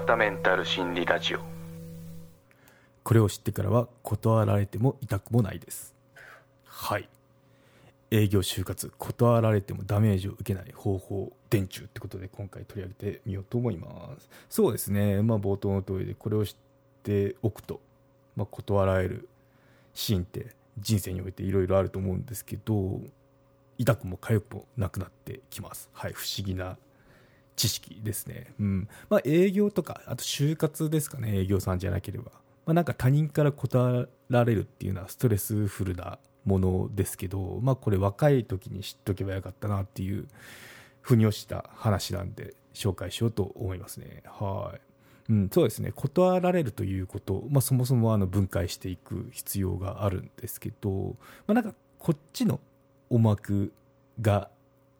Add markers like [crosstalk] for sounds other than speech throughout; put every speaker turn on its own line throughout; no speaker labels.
田メンタル心理ラジオ。
これを知ってからは断られても痛くもないです。はい。営業就活断られてもダメージを受けない方法電柱ってことで今回取り上げてみようと思います。そうですね。まあ冒頭の通りでこれを知っておくと、まあ、断られるシーンって人生においていろいろあると思うんですけど痛くも痒くもなくなってきます。はい。不思議な知識ですね。うん。まあ営業とかあと就活ですかね営業さんじゃなければ。まあ、なんか他人から断られるっていうのはストレスフルなものですけど、まあ、これ若い時に知っとけばよかったなっていう腑に落ちた話なんで紹介しようと思いますね。はい。うん、そうですね。断られるということ、まあ、そもそもあの分解していく必要があるんですけど、まあ、なんかこっちの思惑が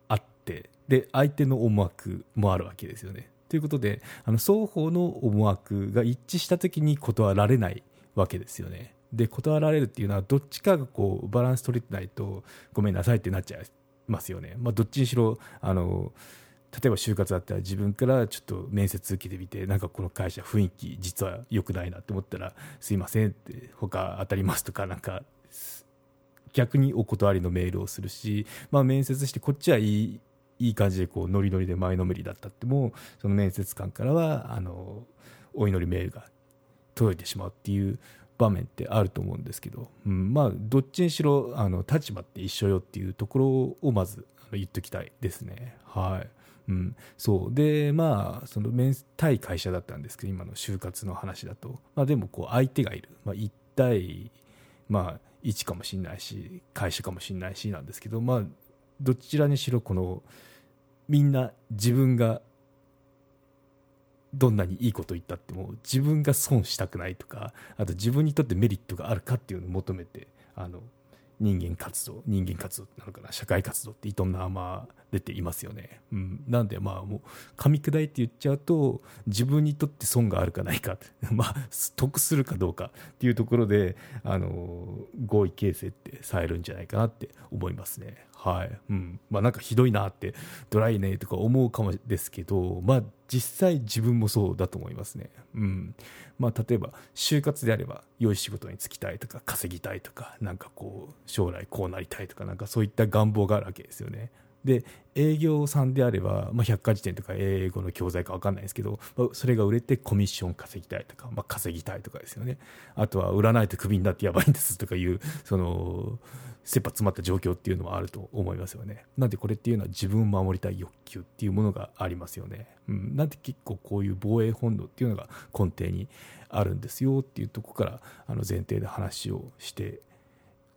あってで相手の思惑もあるわけですよね。ということであの双方の思惑が一致した時に断られないわけですよね。で断られるっていうのはどっちかがこうバランス取れてないとごめんなさいってなっちゃいますよね。まあ、どっちにしろあの例えば就活だったら自分からちょっと面接受けてみてなんかこの会社雰囲気実は良くないなって思ったらすいませんって他当たりますとかなんか逆にお断りのメールをするし、まあ、面接してこっちはいいいい感じでこうノリノリで前のめりだったってもその面接官からはあのお祈りメールが届いてしまうっていう場面ってあると思うんですけど、うん、まあどっちにしろあの立場って一緒よっていうところをまず言っときたいですね。はい。うん、そうでまあその面対会社だったんですけど今の就活の話だと、まあ、でもこう相手がいる、まあ、1対、まあ、1かもしれないし会社かもしれないしなんですけど、まあ、どちらにしろこのみんな自分がどんなにいいこと言ったっても自分が損したくないとかあと自分にとってメリットがあるかっていうのを求めてあの人間活動人間活動なのかな社会活動って営ま出ていますよね、うん、なんでまあもう噛み砕いて言っちゃうと自分にとって損があるかないか [laughs] まあ得するかどうかっていうところであの合意形成ってされるんじゃないかなって思いますね。はい。うん。まあなんかひどいなってドライねとか思うかもですけどまあ実際自分もそうだと思いますね。うん。まあ例えば就活であれば良い仕事に就きたいとか稼ぎたいとかなんかこう将来こうなりたいとかなんかそういった願望があるわけですよね。で営業さんであれば、まあ、百科事典とか英語の教材か分かんないですけど、まあ、それが売れてコミッション稼ぎたいとか、まあ、稼ぎたいとかですよね。あとは売らないとクビになってやばいんですとかいうその切羽詰まった状況っていうのはあると思いますよねなんでこれっていうのは自分を守りたい欲求っていうものがありますよね、うん、なんで結構こういう防衛本能っていうのが根底にあるんですよっていうとこからあの前提で話をして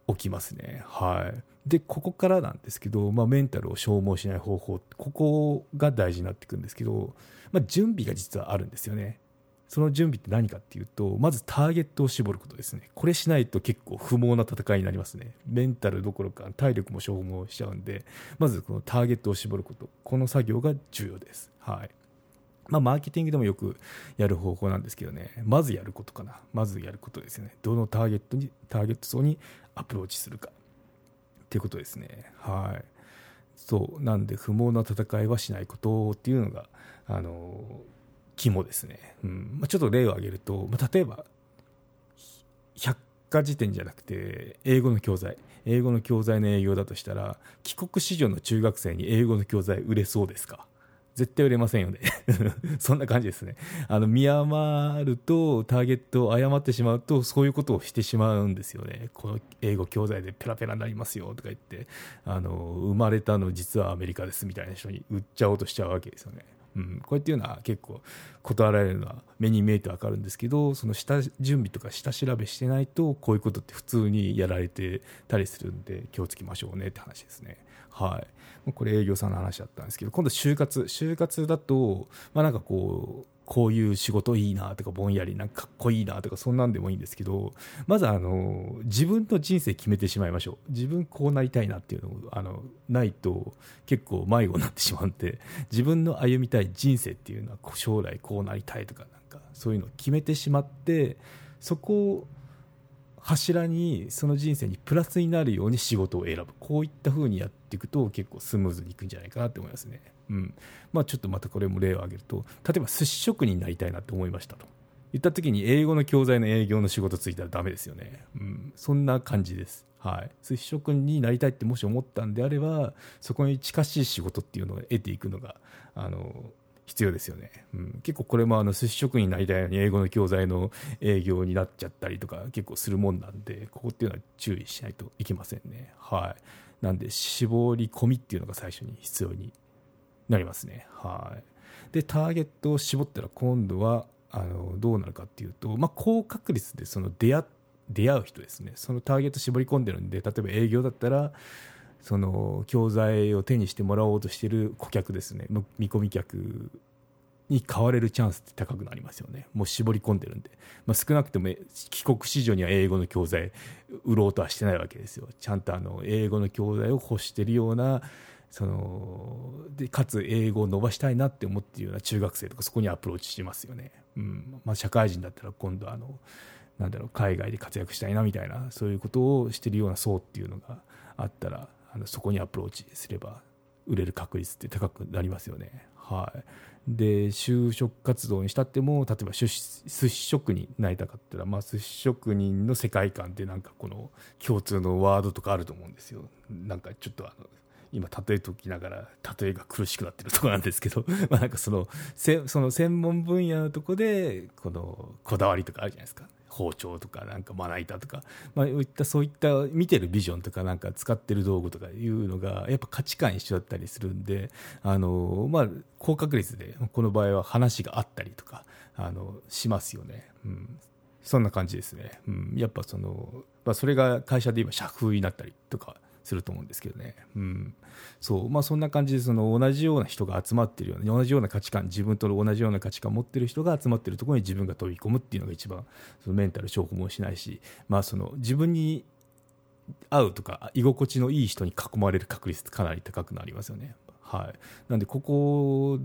おきますね。はい。で、ここからなんですけど、まあ、メンタルを消耗しない方法、ここが大事になってくるんですけど、まあ、準備が実はあるんですよね。その準備って何かっていうと、まずターゲットを絞ることですね。これしないと結構不毛な戦いになりますね。メンタルどころか体力も消耗しちゃうんで、まずこのターゲットを絞ること、この作業が重要です。はい。まあ、マーケティングでもよくやる方法なんですけどね、まずやることかな。まずやることですね。どのターゲットに、ターゲット層にアプローチするか。っていうことですね。はい。そう。なんで、不毛な戦いはしないことっていうのが、あの、肝ですね。うん。まあ、ちょっと例を挙げると、まあ、例えば、百科事典じゃなくて、英語の教材。英語の教材の営業だとしたら、帰国子女の中学生に英語の教材売れそうですか？絶対売れませんよね [laughs] そんな感じですね。あの、見余ると、ターゲットを誤ってしまうと、そういうことをしてしまうんですよね。この英語教材でペラペラになりますよとか言って、あの、生まれたの実はアメリカですみたいな人に売っちゃおうとしちゃうわけですよね。うん、こうやっていうのは結構断られるのは目に見えてわかるんですけどその下準備とか下調べしてないとこういうことって普通にやられてたりするんで気をつけましょうねって話ですね。はい、これ営業さんの話だったんですけど今度就活就活だと、まあ、なんかこうこういう仕事いいなとかぼんやりなんかかっこいいなとかそんなんでもいいんですけどまずあの自分の人生決めてしまいましょう。自分こうなりたいなっていうのをあのないと結構迷子になってしまうんで自分の歩みたい人生っていうのは将来こうなりたいとかなんかそういうのを決めてしまってそこを柱にその人生にプラスになるように仕事を選ぶ。こういった風にやっていくと結構スムーズにいくんじゃないかなと思いますね、うん。まあ、ちょっとまたこれも例を挙げると例えば寿司職人になりたいなと思いましたと。言った時に英語の教材の営業の仕事ついたらダメですよね、うん、そんな感じです。はい、寿司職人になりたいってもし思ったんであればそこに近しい仕事っていうのを得ていくのがあの必要ですよね、うん、結構これもあの寿司職人になりたいのに英語の教材の営業になっちゃったりとか結構するもんなんでここっていうのは注意しないといけませんね。はい。なんで絞り込みっていうのが最初に必要になりますね。はい。でターゲットを絞ったら今度はあのどうなるかっていうと、まあ、高確率でその出会出会う人ですね。そのターゲット絞り込んでるんで例えば営業だったらその教材を手にしてもらおうとしてる顧客ですね。見込み客に買われるチャンスって高くなりますよね。もう絞り込んでるんで、まあ、少なくとも帰国子女には英語の教材売ろうとはしてないわけですよ。ちゃんとあの英語の教材を欲してるようなそのでかつ英語を伸ばしたいなって思っているような中学生とかそこにアプローチしますよね、うんまあ、社会人だったら今度あのなんだろう海外で活躍したいなみたいなそういうことをしてるような層っていうのがあったらあのそこにアプローチすれば売れる確率って高くなりますよね。はい、で就職活動にしたっても例えば寿司職人になりたかったら、まあ、寿司職人の世界観ってなんかこの共通のワードとかあると思うんですよ。なんかちょっとあの今例えときながら例えが苦しくなってるところなんですけど [laughs] まあなんかそのせその専門分野のとこでこのこだわりとかあるじゃないですか包丁とかなんかまな板とか、まあ、いったそういった見てるビジョンとかなんか使ってる道具とかいうのがやっぱ価値観一緒だったりするんであの、まあ、高確率でこの場合は話があったりとかあのしますよね。うんそんな感じですね。うん、やっぱその、まあ、それが会社で今社風になったりとかすると思うんですけどね。うん。そう。まあそんな感じで、その同じような人が集まってるような、同じような価値観、自分と同じような価値観を持ってる人が集まってるところに自分が飛び込むっていうのが一番、そのメンタル消耗もしないし、まあその自分に合うとか、居心地のいい人に囲まれる確率かなり高くなりますよね。はい。なんでここ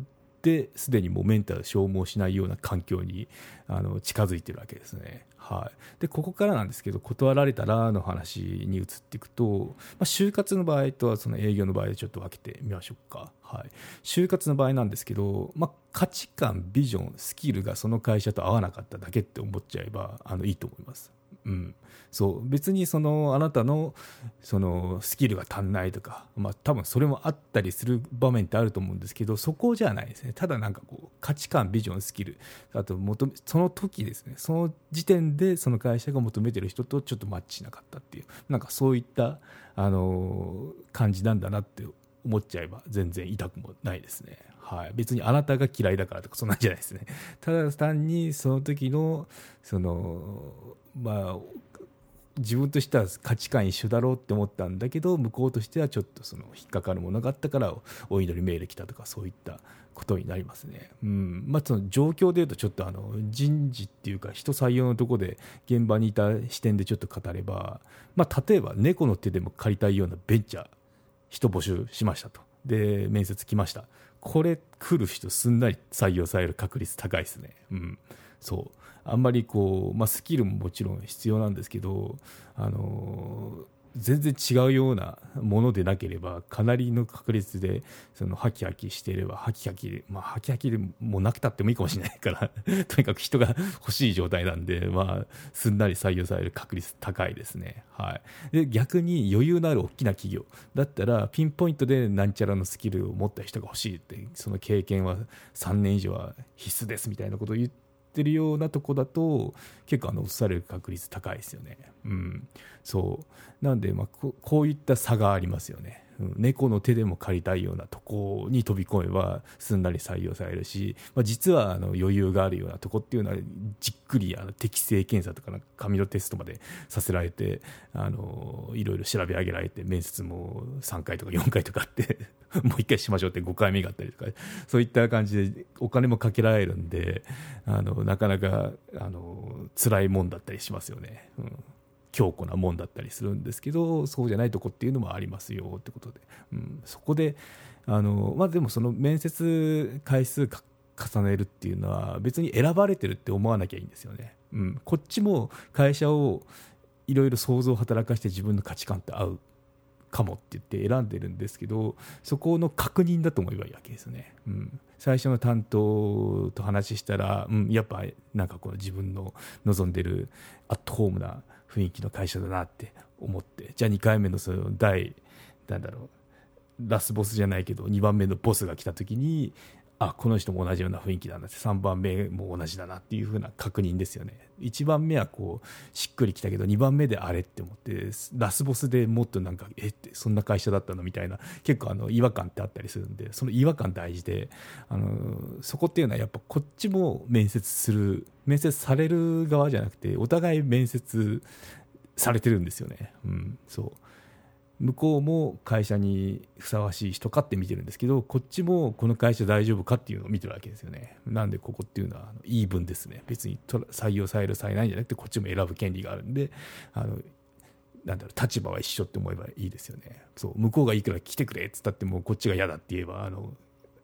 ですでにもうメンタル消耗しないような環境にあの近づいてるわけですね。はい、でここからなんですけど断られたらの話に移っていくと、まあ、就活の場合とはその営業の場合でちょっと分けてみましょうか、はい、就活の場合なんですけど、まあ、価値観ビジョンスキルがその会社と合わなかっただけって思っちゃえばあのいいと思います。うん、そう。別にそのあなたのそのスキルが足んないとか、まあ、多分それもあったりする場面ってあると思うんですけどそこじゃないですね。ただなんかこう価値観ビジョンスキル。あと求めその時ですね。その時点でその会社が求めてる人とちょっとマッチしなかったっていう。なんかそういったあの感じなんだなって思っちゃえば全然痛くもないですね。はい、別にあなたが嫌いだからとかそんなんじゃないですね。ただ単にその時のそのまあ自分としては価値観一緒だろうって思ったんだけど向こうとしてはちょっとその引っかかるものがあったからお祈りメール来たとかそういったことになりますね。うんまあ、その状況でいうとちょっとあの人事っていうか人採用のところで現場にいた視点でちょっと語れば、まあ、例えば猫の手でも借りたいようなベンチャー人募集しましたとで面接来ましたこれ来る人すんなり採用される確率高いですね。うんそう。あんまりこう、まあ、スキルももちろん必要なんですけど、あの全然違うようなものでなければかなりの確率でそのハキハキしていればハキハキまあハキハキでもなくたってもいいかもしれないから [laughs] とにかく人が欲しい状態なんでまあすんなり採用される確率高いですね。はい。で逆に余裕のある大きな企業。だったらピンポイントでなんちゃらのスキルを持った人が欲しいってその経験は3年以上は必須ですみたいなことを言ってってるようなとこだと結構あの落とされる確率高いですよね。うん、そうなんでまあここういった差がありますよね。猫の手でも借りたいようなとこに飛び込めばすんなり採用されるし、まあ、実はあの余裕があるようなとこっていうのはじっくりあの適正検査とか紙のテストまでさせられてあのいろいろ調べ上げられて面接も3回とか4回とかあって [laughs] もう1回しましょうって5回目があったりとかそういった感じでお金もかけられるんであのなかなかあの辛いもんだったりしますよね。うん強固なもんだったりするんですけどそうじゃないとこっていうのもありますよってことで、うん、そこであの、まあ、でもその面接回数重ねるっていうのは別に選ばれてるって思わなきゃいいんですよね。うん、こっちも会社をいろいろ想像を働かして自分の価値観と合うかもって言って選んでるんですけどそこの確認だと思えばいいわけですよね、うん、最初の担当と話したら、うん、やっぱなんかこの自分の望んでるアットホームな雰囲気の会社だなって思って。じゃあ2回目のその第なんだろうラスボスじゃないけど2番目のボスが来た時にあこの人も同じような雰囲気だなって3番目も同じだなっていう風な確認ですよね。1番目はこうしっくりきたけど2番目であれって思ってラスボスでもっとなんかえってそんな会社だったのみたいな結構あの違和感ってあったりするんでその違和感大事であのそこっていうのはやっぱこっちも面接する面接される側じゃなくてお互い面接されてるんですよね、うん、そう。向こうも会社にふさわしい人かって見てるんですけどこっちもこの会社大丈夫かっていうのを見てるわけですよね。なんでここっていうのは言い分ですね。別に採用されるされないんじゃなくてこっちも選ぶ権利があるんであのなんだろう立場は一緒って思えばいいですよね。そう向こうがいくら来てくれっつったってもうこっちが嫌だって言えばあの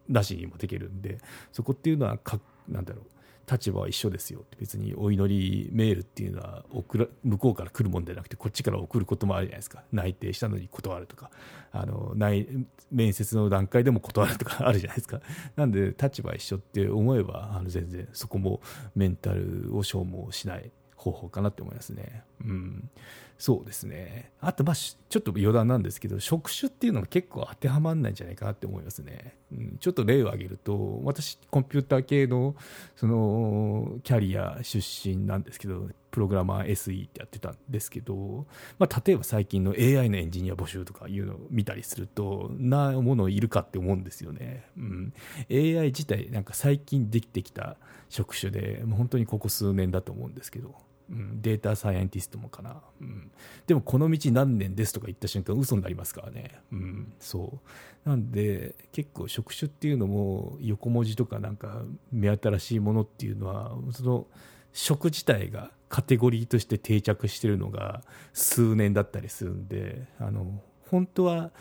なしにもできるんでそこっていうのはかなんだろう立場は一緒ですよ別にお祈りメールっていうのは送ら向こうから来るもんじゃなくてこっちから送ることもあるじゃないですか。内定したのに断るとか。あの内面接の段階でも断るとか [laughs] あるじゃないですか。なんで立場一緒って思えばあの全然そこもメンタルを消耗しない。方法かなって思いますね。うん、そうですね。あと、まあ、ちょっと余談なんですけど、職種っていうのが結構当てはまらないんじゃないかなって思いますね。うん、ちょっと例を挙げると、私、コンピューター系の、その、キャリア出身なんですけど、プログラマー SE ってやってたんですけど、まあ、例えば最近の AI のエンジニア募集とかいうのを見たりすると、なものいるかって思うんですよね。うん。AI 自体、なんか最近できてきた職種で、もう本当にここ数年だと思うんですけど、うん、データサイエンティストもかな、うん、でもこの道何年ですとか言った瞬間嘘になりますからね、うん、そう。なんで結構職種っていうのも横文字とかなんか目新しいものっていうのはその職自体がカテゴリーとして定着してるのが数年だったりするんであの本当は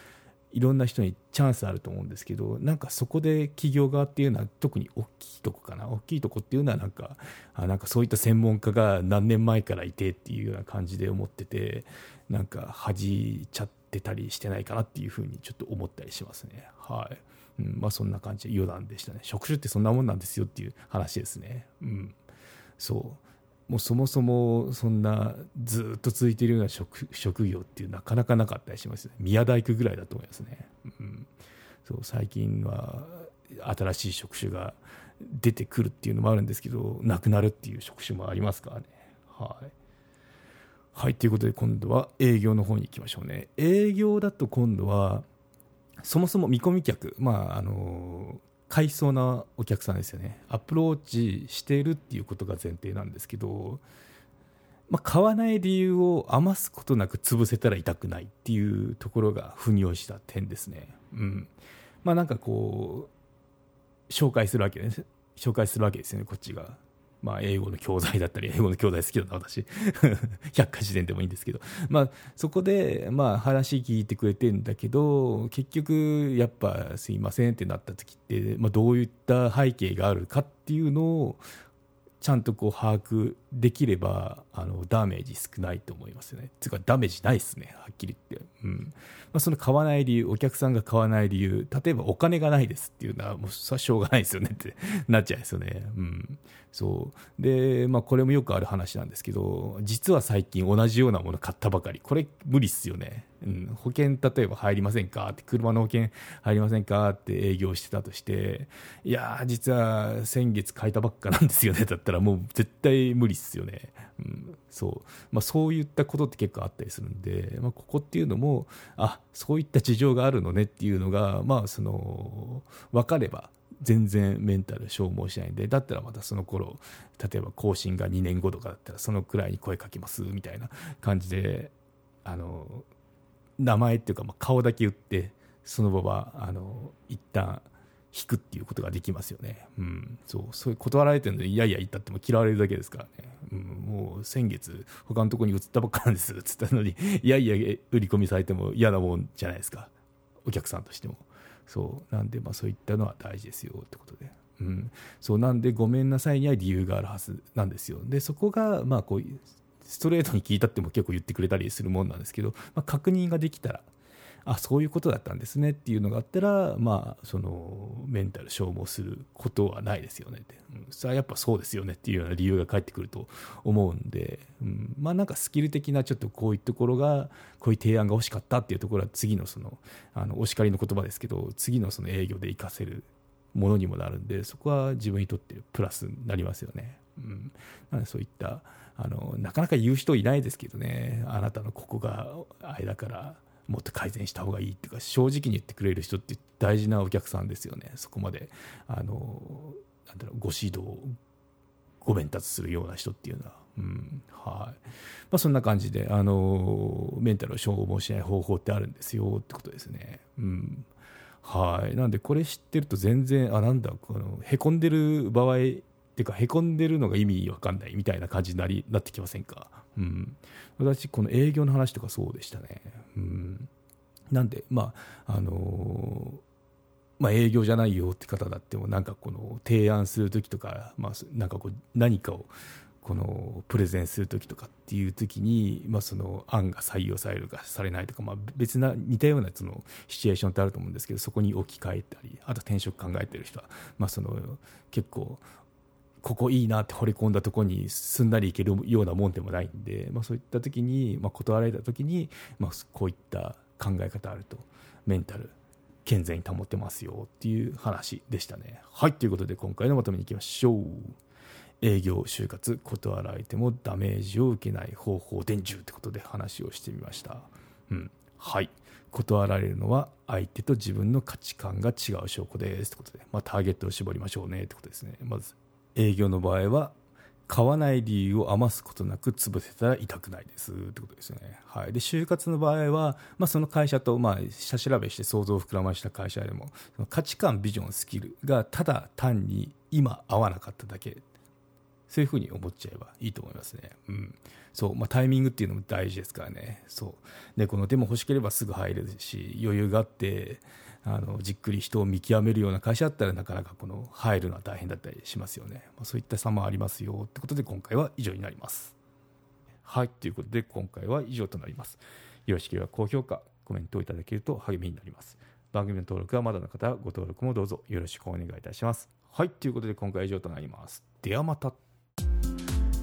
いろんな人にチャンスあると思うんですけどなんかそこで企業側っていうのは特に大きいとこかな。大きいとこっていうのはなんかあなんかそういった専門家が何年前からいてっていうような感じで思っててなんか恥じちゃってたりしてないかなっていうふうにちょっと思ったりしますね。はい、うん、まあそんな感じで余談でしたね。職種ってそんなもんなんですよっていう話ですね。うん。そう。もうそもそもそんなずっと続いているような職職業っていうなかなかなかったりしますね。宮大工ぐらいだと思いますね、うん、そう最近は新しい職種が出てくるっていうのもあるんですけどなくなるっていう職種もありますからね。はい。はいということで今度は営業の方に行きましょうね。営業だと今度はそもそも見込み客まああの買いそうなお客さんですよね。アプローチしているっていうことが前提なんですけど、まあ、買わない理由を余すことなく潰せたら痛くないっていうところが腑に落ちた点ですね。うん。まあなんかこう紹介するわけです。紹介するわけですよねこっちが。まあ、英語の教材だったり、英語の教材好きだな、私。[laughs] 百科事典でもいいんですけど。まあ、そこで、まあ、話聞いてくれてるんだけど、結局、やっぱ、すいませんってなった時って、まあ、どういった背景があるかっていうのを、ちゃんとこう把握できればあのダメージ少ないと思いますよね。つうかダメージないですね、はっきり言って。うん。まあ、その買わない理由、お客さんが買わない理由、例えばお金がないですっていうのは、もうそれはしょうがないですよね。ってなっちゃいますよね。うん、そう。で、まあ、これもよくある話なんですけど、実は最近同じようなもの買ったばかり、これ無理っすよね。うん、保険例えば入りませんか？って車の保険入りませんか？って営業してたとしていや実は先月買いたばっかなんですよね。だったらもう絶対無理っすすよね、うん、そう。まあ、そういったことって結構あったりするんで、まあ、ここっていうのもあそういった事情があるのねっていうのが、まあ、その分かれば全然メンタル消耗しないんでだったらまたその頃例えば更新が2年後とかだったらそのくらいに声かけますみたいな感じであの名前っていうか、まあ、顔だけ言ってその場はあの一旦引くっていうことができますよね。うん、そうそういう断られてるのでいやいや言ったっても嫌われるだけですからね。うん、もう先月他のとこに移ったばっかなんですっつったのにいやいや売り込みされても嫌なもんじゃないですかお客さんとしても。そうなんでまあそういったのは大事ですよってことで。うん、そうなんでごめんなさいには理由があるはずなんですよ。でそこがまあこうストレートに聞いたっても結構言ってくれたりするもんなんですけど、まあ、確認ができたらあそういうことだったんですねっていうのがあったら、まあ、そのメンタル消耗することはないですよねって、うん、それはやっぱそうですよねっていうような理由が返ってくると思うんで、うん、まあなんかスキル的なちょっとこういうところがこういう提案が欲しかったっていうところは次のそのあのお叱りの言葉ですけど次のその営業で活かせるものにもなるんでそこは自分にとってプラスになりますよね。うん、なのでそういったあのなかなか言う人いないですけどね。あなたのここがあれだからもっと改善した方がいいっていうか正直に言ってくれる人って大事なお客さんですよね。そこまであのなんだろうご指導ご鞭達するような人っていうのは、うんはい。まあ、そんな感じであのメンタルを消耗しない方法ってあるんですよってことですね。うんはい、なんでこれ知ってると全然あなんだこのへこんでる場合っていうかへこんでるのが意味わかんないみたいな感じになりなってきませんか、うん、私この営業の話とかそうでしたね、うん、なんでまああのー、まあ、営業じゃないよって方だってもなんかこの提案する時とか、まあ、なんかこう何かをこのプレゼンする時とかっていう時に、まあ、その案が採用されるかされないとか、まあ、別な似たようなそのシチュエーションってあると思うんですけどそこに置き換えたりあと転職考えてる人は、まあ、その結構ここいいなって掘り込んだところにすんなりいけるようなもんでもないんで、まあ、そういった時に、まあ、断られた時に、まあ、こういった考え方あるとメンタル健全に保ってますよっていう話でしたね。はいということで今回のまとめにいきましょう。営業就活断られてもダメージを受けない方法伝授ってことで話をしてみました。うん、はい断られるのは相手と自分の価値観が違う証拠ですってことで、まあ、ターゲットを絞りましょうねってことですね。まず営業の場合は買わない理由を余すことなく潰せたら痛くないですってことですよね。はい、で就活の場合は、まあ、その会社と、まあ、下調べして想像を膨らました会社でも価値観ビジョンスキルがただ単に今合わなかっただけそういうふうに思っちゃえばいいと思いますね。うん。そう。まあ、タイミングっていうのも大事ですからね。そう。でこのでも欲しければすぐ入れるし余裕があってあのじっくり人を見極めるような会社だったらなかなかこの入るのは大変だったりしますよね、まあ、そういった差もありますよってことで今回は以上になります。はい。ということで今回は以上となります。よろしければ高評価コメントをいただけると励みになります。番組の登録はまだの方はご登録もどうぞよろしくお願いいたします。はい。ということで今回は以上となります。ではまた。